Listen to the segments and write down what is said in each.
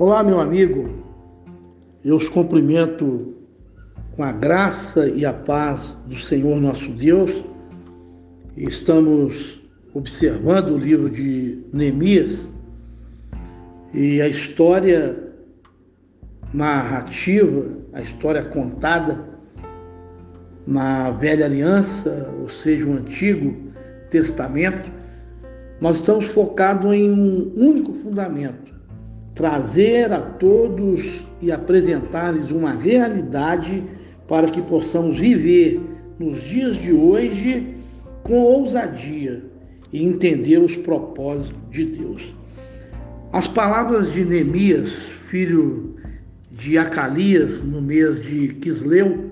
Olá, meu amigo. Eu os cumprimento com a graça e a paz do Senhor nosso Deus. Estamos observando o livro de Neemias e a história narrativa, a história contada na Velha Aliança, ou seja, o Antigo Testamento, nós estamos focados em um único fundamento: trazer a todos e apresentar-lhes uma realidade para que possamos viver nos dias de hoje com ousadia e entender os propósitos de Deus. As palavras de Neemias, filho de Acalias, no mês de Quisleu,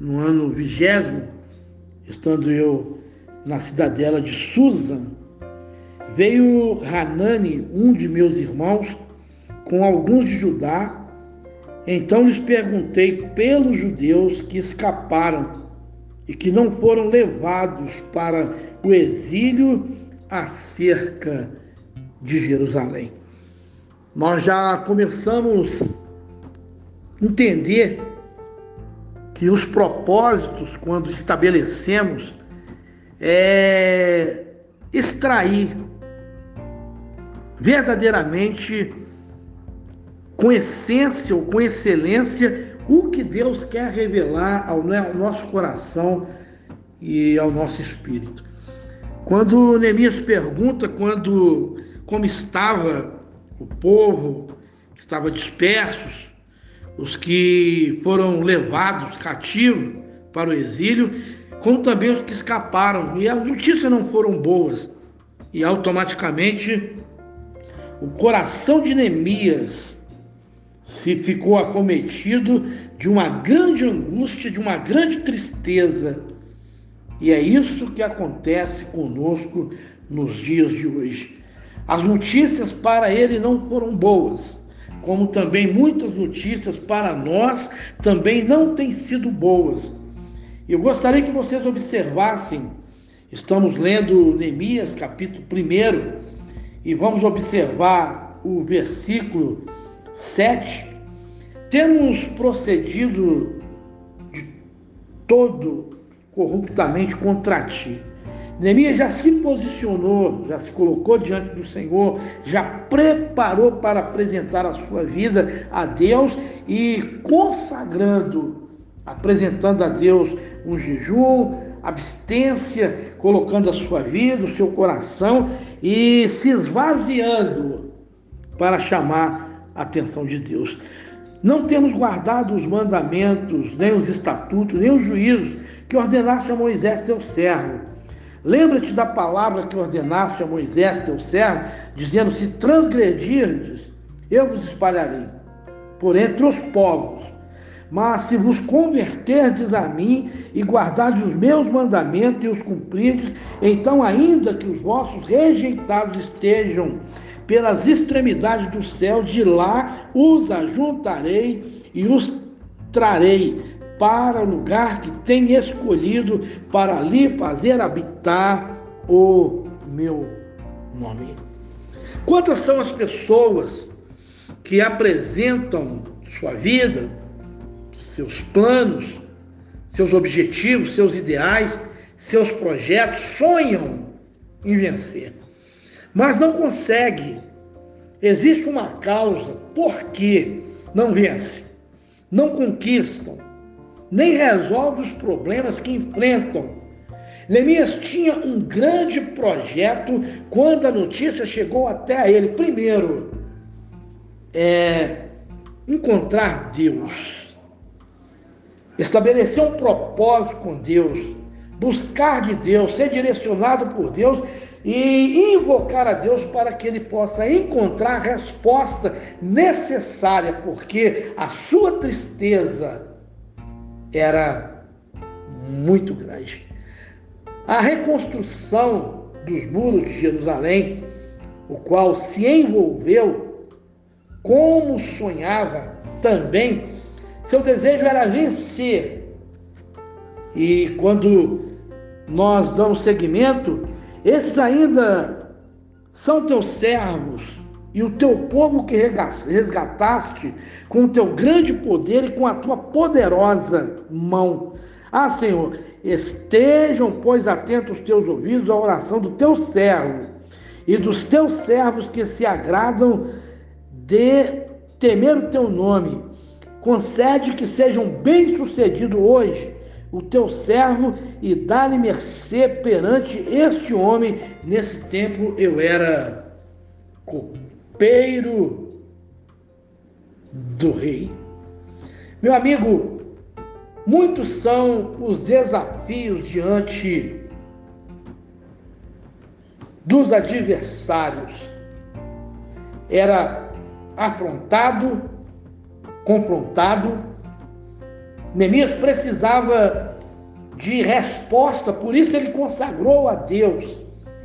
no ano vigésimo, estando eu na cidadela de Susan, veio Hanani, um de meus irmãos, com alguns de Judá. Então lhes perguntei pelos judeus que escaparam e que não foram levados para o exílio acerca de Jerusalém. Nós já começamos a entender que os propósitos, quando estabelecemos, é extrair verdadeiramente com essência ou com excelência o que Deus quer revelar ao nosso coração e ao nosso espírito. Quando Neemias pergunta quando como estava o povo que estava dispersos, os que foram levados cativos para o exílio, como também os que escaparam, e as notícias não foram boas. E automaticamente o coração de Neemias se ficou acometido de uma grande angústia, de uma grande tristeza. E é isso que acontece conosco nos dias de hoje. As notícias para ele não foram boas, como também muitas notícias para nós também não têm sido boas. Eu gostaria que vocês observassem, estamos lendo Neemias capítulo 1 e vamos observar o versículo 7, temos procedido de todo corruptamente contra ti. Neemias já se posicionou, já se colocou diante do Senhor, já preparou para apresentar a sua vida a Deus e consagrando, apresentando a Deus um jejum, abstência, colocando a sua vida, o seu coração e se esvaziando para chamar atenção de Deus. Não temos guardado os mandamentos, nem os estatutos, nem os juízos que ordenaste a Moisés, teu servo. Lembra-te da palavra que ordenaste a Moisés, teu servo, dizendo: Se transgredirdes, eu vos espalharei por entre os povos. Mas se vos converterdes a mim e guardardes os meus mandamentos e os cumprirdes, então, ainda que os vossos rejeitados estejam pelas extremidades do céu, de lá os ajuntarei e os trarei para o lugar que tem escolhido para ali fazer habitar o meu nome. Quantas são as pessoas que apresentam sua vida, seus planos, seus objetivos, seus ideais, seus projetos, sonham em vencer mas não consegue. Existe uma causa por que não vence, não conquistam, nem resolve os problemas que enfrentam. Neemias tinha um grande projeto quando a notícia chegou até ele. Primeiro, é encontrar Deus, estabelecer um propósito com Deus, buscar de Deus, ser direcionado por Deus e invocar a Deus para que ele possa encontrar a resposta necessária, porque a sua tristeza era muito grande. A reconstrução dos muros de Jerusalém, o qual se envolveu como sonhava também, seu desejo era vencer. E quando nós damos seguimento, esses ainda são teus servos, e o teu povo que resgataste com o teu grande poder e com a tua poderosa mão. Ah, Senhor, estejam, pois, atentos os teus ouvidos à oração do teu servo e dos teus servos que se agradam de temer o teu nome. Concede que sejam bem-sucedidos hoje o teu servo e dá-lhe mercê perante este homem. Nesse tempo eu era copeiro do rei. Meu amigo, muitos são os desafios diante dos adversários. Era afrontado, confrontado. Neemias precisava de resposta, por isso ele consagrou a Deus.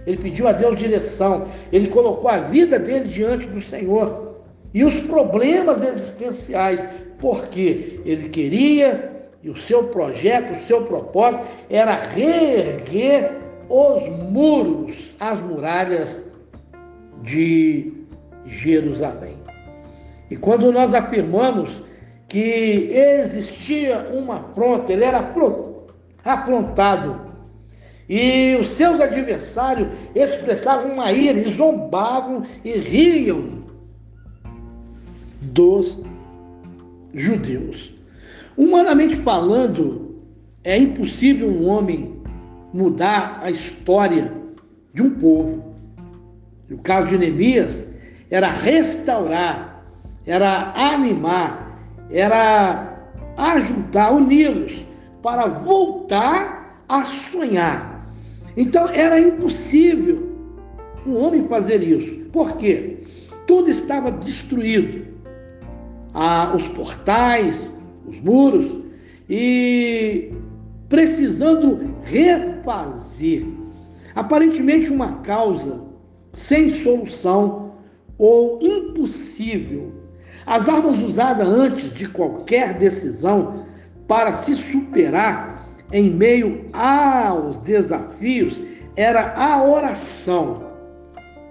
Ele pediu a Deus direção, ele colocou a vida dele diante do Senhor e os problemas existenciais, porque ele queria e o seu projeto, o seu propósito era reerguer os muros, as muralhas de Jerusalém. E quando nós afirmamos que existia uma afronta, ele era aprontado, e os seus adversários expressavam uma ira, e zombavam e riam dos judeus. Humanamente falando, é impossível um homem mudar a história de um povo. No caso de Neemias, era restaurar era animar, era ajudar, uni-los para voltar a sonhar. Então era impossível um homem fazer isso. Por quê? Tudo estava destruído. Ah, os portais, os muros, e precisando refazer. Aparentemente uma causa sem solução ou impossível as armas usadas antes de qualquer decisão para se superar em meio aos desafios era a oração.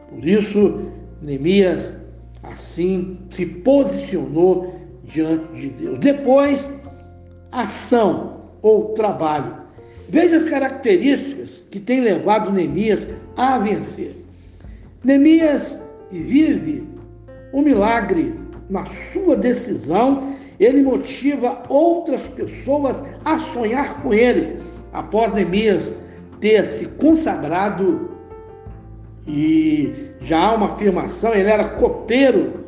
Por isso, Neemias assim se posicionou diante de Deus. Depois, ação ou trabalho. Veja as características que têm levado Neemias a vencer. Neemias vive o milagre na sua decisão, ele motiva outras pessoas a sonhar com ele. Após Neemias ter se consagrado, e já há uma afirmação, ele era copeiro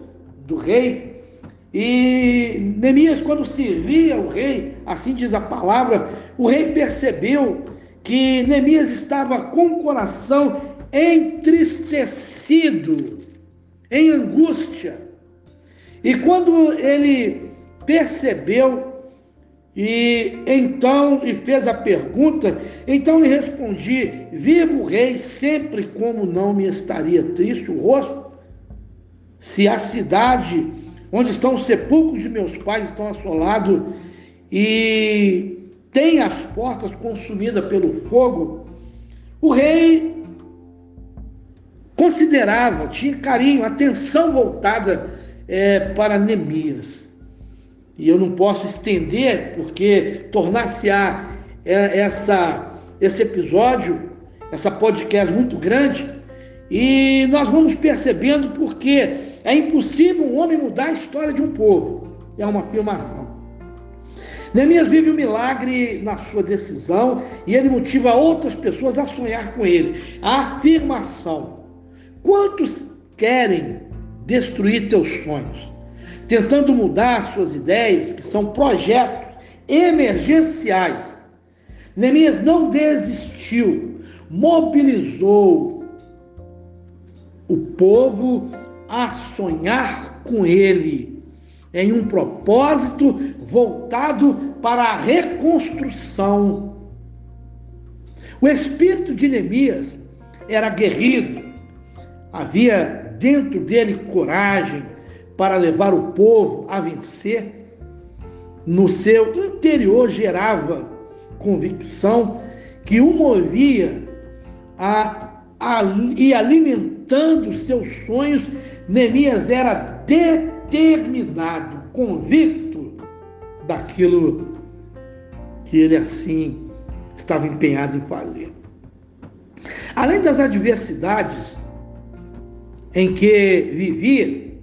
do rei. E Neemias, quando servia o rei, assim diz a palavra, o rei percebeu que Neemias estava com o coração entristecido, em angústia. E quando ele percebeu e então e fez a pergunta, então lhe respondi: Vivo rei sempre como não me estaria triste o rosto? Se a cidade onde estão os sepulcros de meus pais estão assolados e tem as portas consumidas pelo fogo, o rei considerava, tinha carinho, atenção voltada é, para Neemias. E eu não posso estender, porque tornar-se-á é, essa, esse episódio, essa podcast muito grande, e nós vamos percebendo porque é impossível um homem mudar a história de um povo. É uma afirmação. Neemias vive um milagre na sua decisão e ele motiva outras pessoas a sonhar com ele. A afirmação. Quantos querem destruir teus sonhos, tentando mudar suas ideias, que são projetos emergenciais. Neemias não desistiu, mobilizou o povo a sonhar com ele em um propósito voltado para a reconstrução. O espírito de Neemias era guerrido, havia dentro dele coragem para levar o povo a vencer. No seu interior gerava convicção que o movia a, a, e alimentando seus sonhos Neemias era determinado, convicto daquilo que ele assim estava empenhado em fazer. Além das adversidades em que vivia,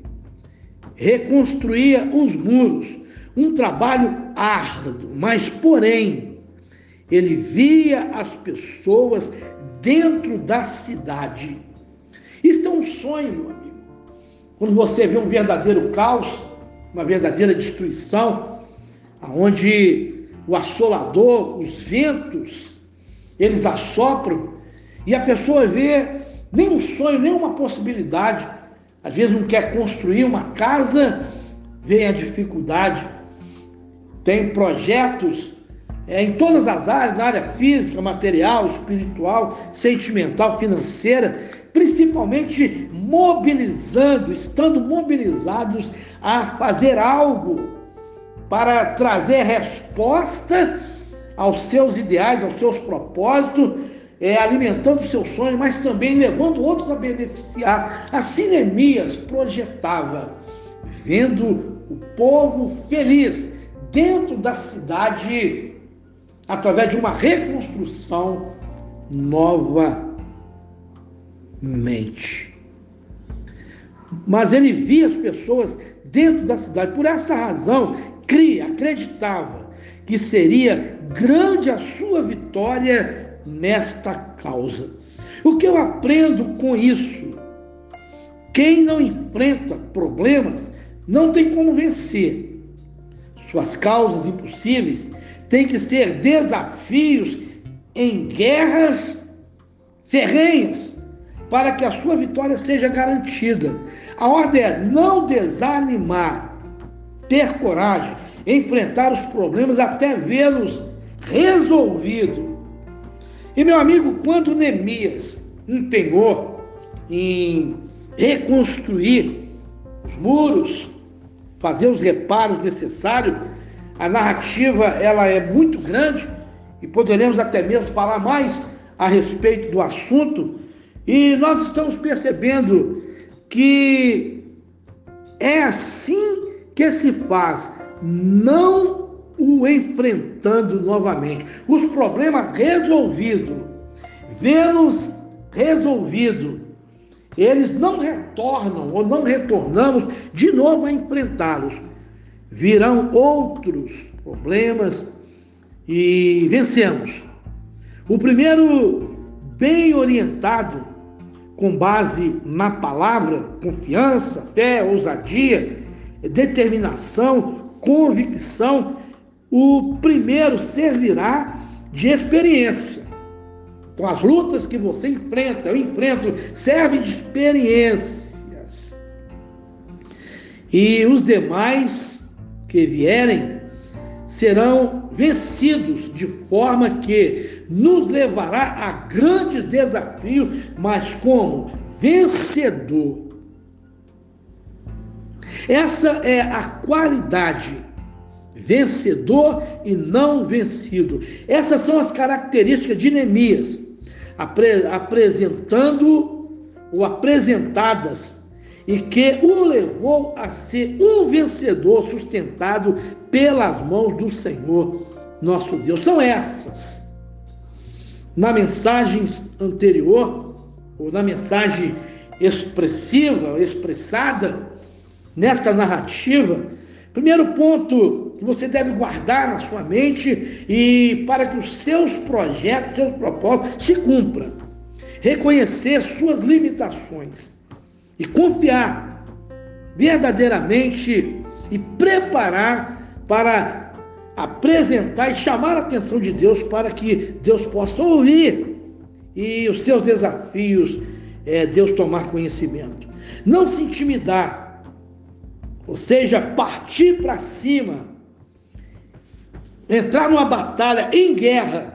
reconstruía os muros, um trabalho árduo, mas porém ele via as pessoas dentro da cidade. Isso é um sonho, meu amigo. Quando você vê um verdadeiro caos, uma verdadeira destruição, aonde o assolador, os ventos, eles assopram e a pessoa vê nem um sonho, nem uma possibilidade. Às vezes não quer construir uma casa, vem a dificuldade. Tem projetos é, em todas as áreas, na área física, material, espiritual, sentimental, financeira, principalmente mobilizando, estando mobilizados a fazer algo para trazer resposta aos seus ideais, aos seus propósitos, é, alimentando seus sonhos, mas também levando outros a beneficiar. Assim Neemias projetava, vendo o povo feliz dentro da cidade, através de uma reconstrução novamente. Mas ele via as pessoas dentro da cidade. Por essa razão, cria, acreditava que seria grande a sua vitória nesta causa. O que eu aprendo com isso? Quem não enfrenta problemas não tem como vencer. Suas causas impossíveis têm que ser desafios em guerras ferrenhas para que a sua vitória seja garantida. A ordem é não desanimar ter coragem, enfrentar os problemas até vê-los resolvidos. E meu amigo, quando Neemias empenhou em reconstruir os muros, fazer os reparos necessários, a narrativa ela é muito grande e poderemos até mesmo falar mais a respeito do assunto. E nós estamos percebendo que é assim que se faz não o enfrentando novamente. Os problemas resolvidos, vê-los resolvidos, eles não retornam ou não retornamos de novo a enfrentá-los. Virão outros problemas e vencemos. O primeiro, bem orientado, com base na palavra, confiança, fé, ousadia, determinação, convicção, o primeiro servirá de experiência. Então, as lutas que você enfrenta, eu enfrento, servem de experiências. E os demais que vierem serão vencidos de forma que nos levará a grande desafio, mas como vencedor essa é a qualidade. Vencedor e não vencido. Essas são as características de Neemias, apre apresentando ou apresentadas, e que o levou a ser um vencedor sustentado pelas mãos do Senhor nosso Deus. São essas. Na mensagem anterior, ou na mensagem expressiva, expressada, nesta narrativa, primeiro ponto que você deve guardar na sua mente e para que os seus projetos, seus propósitos se cumpram. Reconhecer suas limitações e confiar verdadeiramente e preparar para apresentar e chamar a atenção de Deus para que Deus possa ouvir e os seus desafios é, Deus tomar conhecimento. Não se intimidar ou seja, partir para cima, entrar numa batalha em guerra,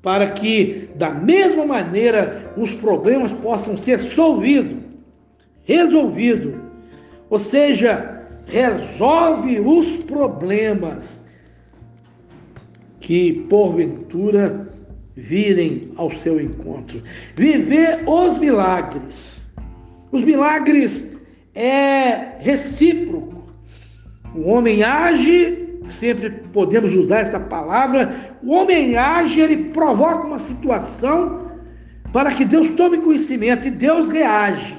para que da mesma maneira os problemas possam ser solvidos, resolvidos. Ou seja, resolve os problemas que porventura virem ao seu encontro. Viver os milagres. Os milagres é recíproco. O homem age, sempre podemos usar essa palavra, o homem age, ele provoca uma situação para que Deus tome conhecimento e Deus reage.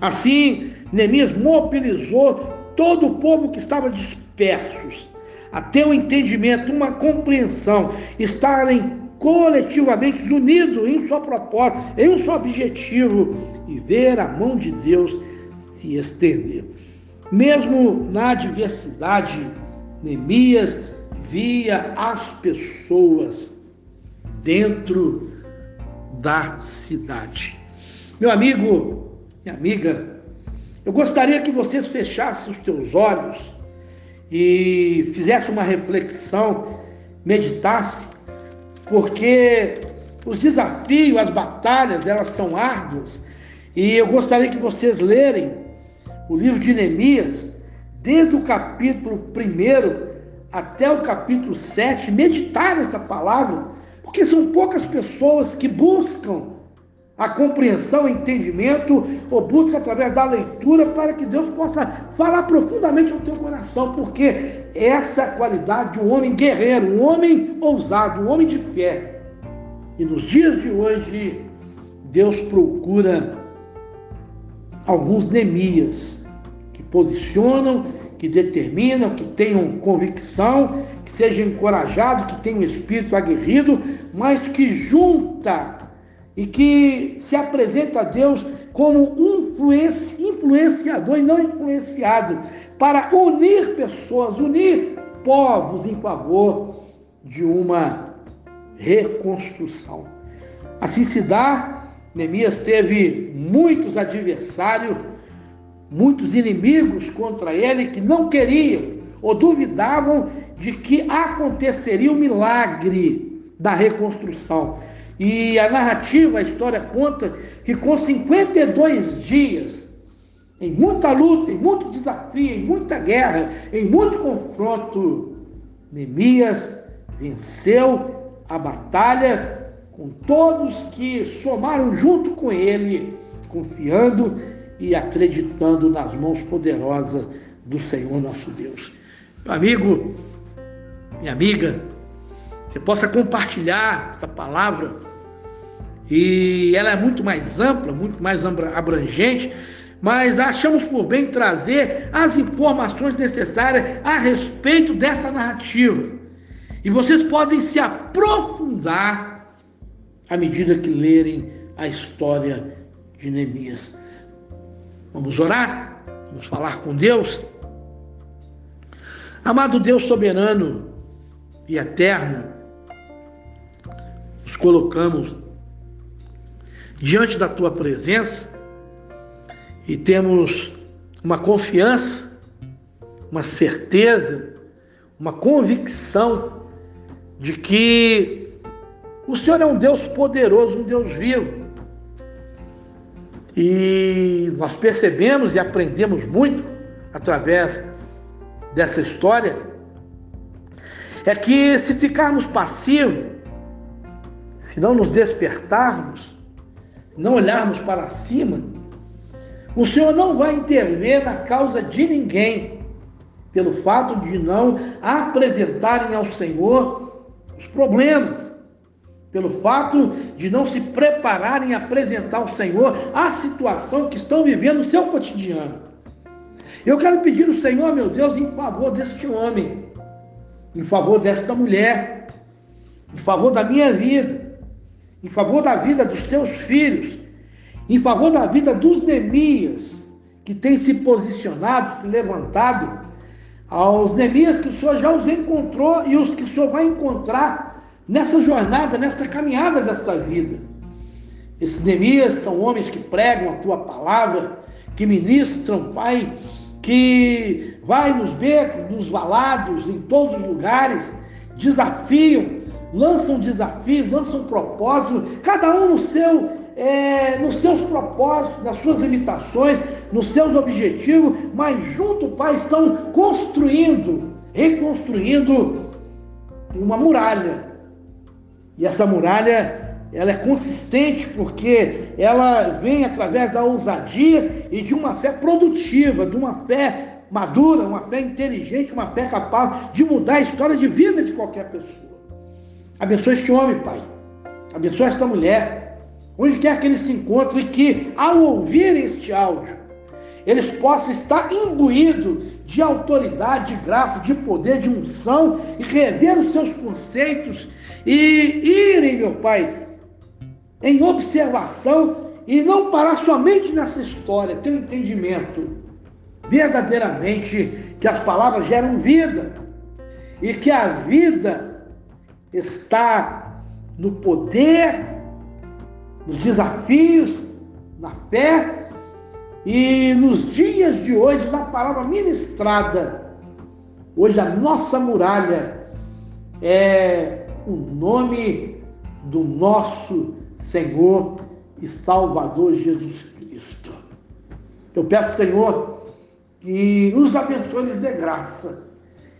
Assim, Neemias mobilizou todo o povo que estava dispersos, até o entendimento, uma compreensão, estarem coletivamente unidos em um só propósito, em um só objetivo e ver a mão de Deus se estender. Mesmo na adversidade, Neemias via as pessoas dentro da cidade. Meu amigo, minha amiga, eu gostaria que vocês fechassem os teus olhos e fizessem uma reflexão, meditasse, porque os desafios, as batalhas, elas são árduas. E eu gostaria que vocês lerem o livro de Neemias, desde o capítulo 1 até o capítulo 7, meditar nessa palavra, porque são poucas pessoas que buscam a compreensão, o entendimento, ou busca através da leitura para que Deus possa falar profundamente no teu coração, porque essa é a qualidade de um homem guerreiro, um homem ousado, um homem de fé. E nos dias de hoje, Deus procura alguns Neemias que posicionam, que determinam, que tenham convicção, que sejam encorajados, que tenham um espírito aguerrido, mas que junta e que se apresenta a Deus como influenciador e não influenciado, para unir pessoas, unir povos em favor de uma reconstrução. Assim se dá, Neemias teve muitos adversários, muitos inimigos contra ele que não queriam ou duvidavam de que aconteceria o milagre da reconstrução. E a narrativa, a história conta que com 52 dias, em muita luta, em muito desafio, em muita guerra, em muito confronto, Neemias venceu a batalha com todos que somaram junto com ele, confiando e acreditando nas mãos poderosas do Senhor nosso Deus. Meu amigo, minha amiga, você possa compartilhar essa palavra e ela é muito mais ampla, muito mais abrangente, mas achamos por bem trazer as informações necessárias a respeito desta narrativa. E vocês podem se aprofundar à medida que lerem a história de Neemias. Vamos orar? Vamos falar com Deus? Amado Deus soberano e eterno, nos colocamos diante da tua presença e temos uma confiança, uma certeza, uma convicção de que o Senhor é um Deus poderoso, um Deus vivo. E nós percebemos e aprendemos muito através dessa história é que se ficarmos passivos, se não nos despertarmos, não olharmos para cima, o Senhor não vai intervir na causa de ninguém, pelo fato de não apresentarem ao Senhor os problemas, pelo fato de não se prepararem a apresentar ao Senhor a situação que estão vivendo no seu cotidiano. Eu quero pedir ao Senhor, meu Deus, em favor deste homem, em favor desta mulher, em favor da minha vida, em favor da vida dos teus filhos, em favor da vida dos Neemias, que têm se posicionado, se levantado, aos Neemias que o Senhor já os encontrou e os que o Senhor vai encontrar nessa jornada, nessa caminhada desta vida. Esses Neemias são homens que pregam a tua palavra, que ministram, Pai, que vai nos becos, nos valados, em todos os lugares, desafiam lançam desafios, lançam propósitos, cada um no seu, é, nos seus propósitos, nas suas limitações, nos seus objetivos, mas junto, Pai, estão construindo, reconstruindo uma muralha. E essa muralha ela é consistente porque ela vem através da ousadia e de uma fé produtiva, de uma fé madura, uma fé inteligente, uma fé capaz de mudar a história de vida de qualquer pessoa. Abençoa este homem, Pai. Abençoa esta mulher. Onde quer que eles se encontrem, que ao ouvir este áudio, eles possam estar imbuídos de autoridade, de graça, de poder, de unção e rever os seus conceitos e irem, meu Pai, em observação e não parar somente nessa história, ter um entendimento verdadeiramente que as palavras geram vida e que a vida está no poder, nos desafios, na fé e nos dias de hoje, na palavra ministrada. Hoje a nossa muralha é o nome do nosso Senhor e Salvador Jesus Cristo. Eu peço, Senhor, que nos abençoe e dê graça.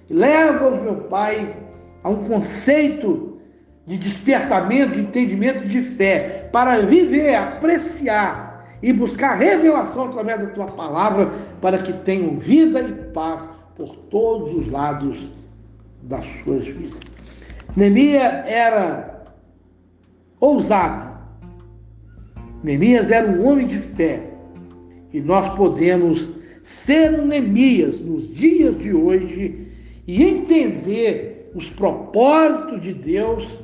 Leva-os, meu Pai, a um conceito de despertamento, de entendimento de fé, para viver, apreciar e buscar revelação através da tua palavra, para que tenham vida e paz por todos os lados das suas vidas. Neemias era ousado, Neemias era um homem de fé. E nós podemos ser um Neemias nos dias de hoje e entender os propósitos de Deus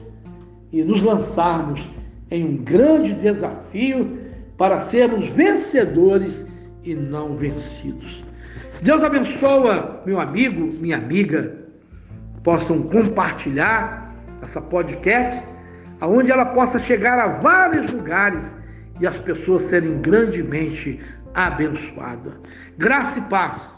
e nos lançarmos em um grande desafio para sermos vencedores e não vencidos. Deus abençoa meu amigo, minha amiga, possam compartilhar essa podcast, aonde ela possa chegar a vários lugares e as pessoas serem grandemente abençoadas. Graça e paz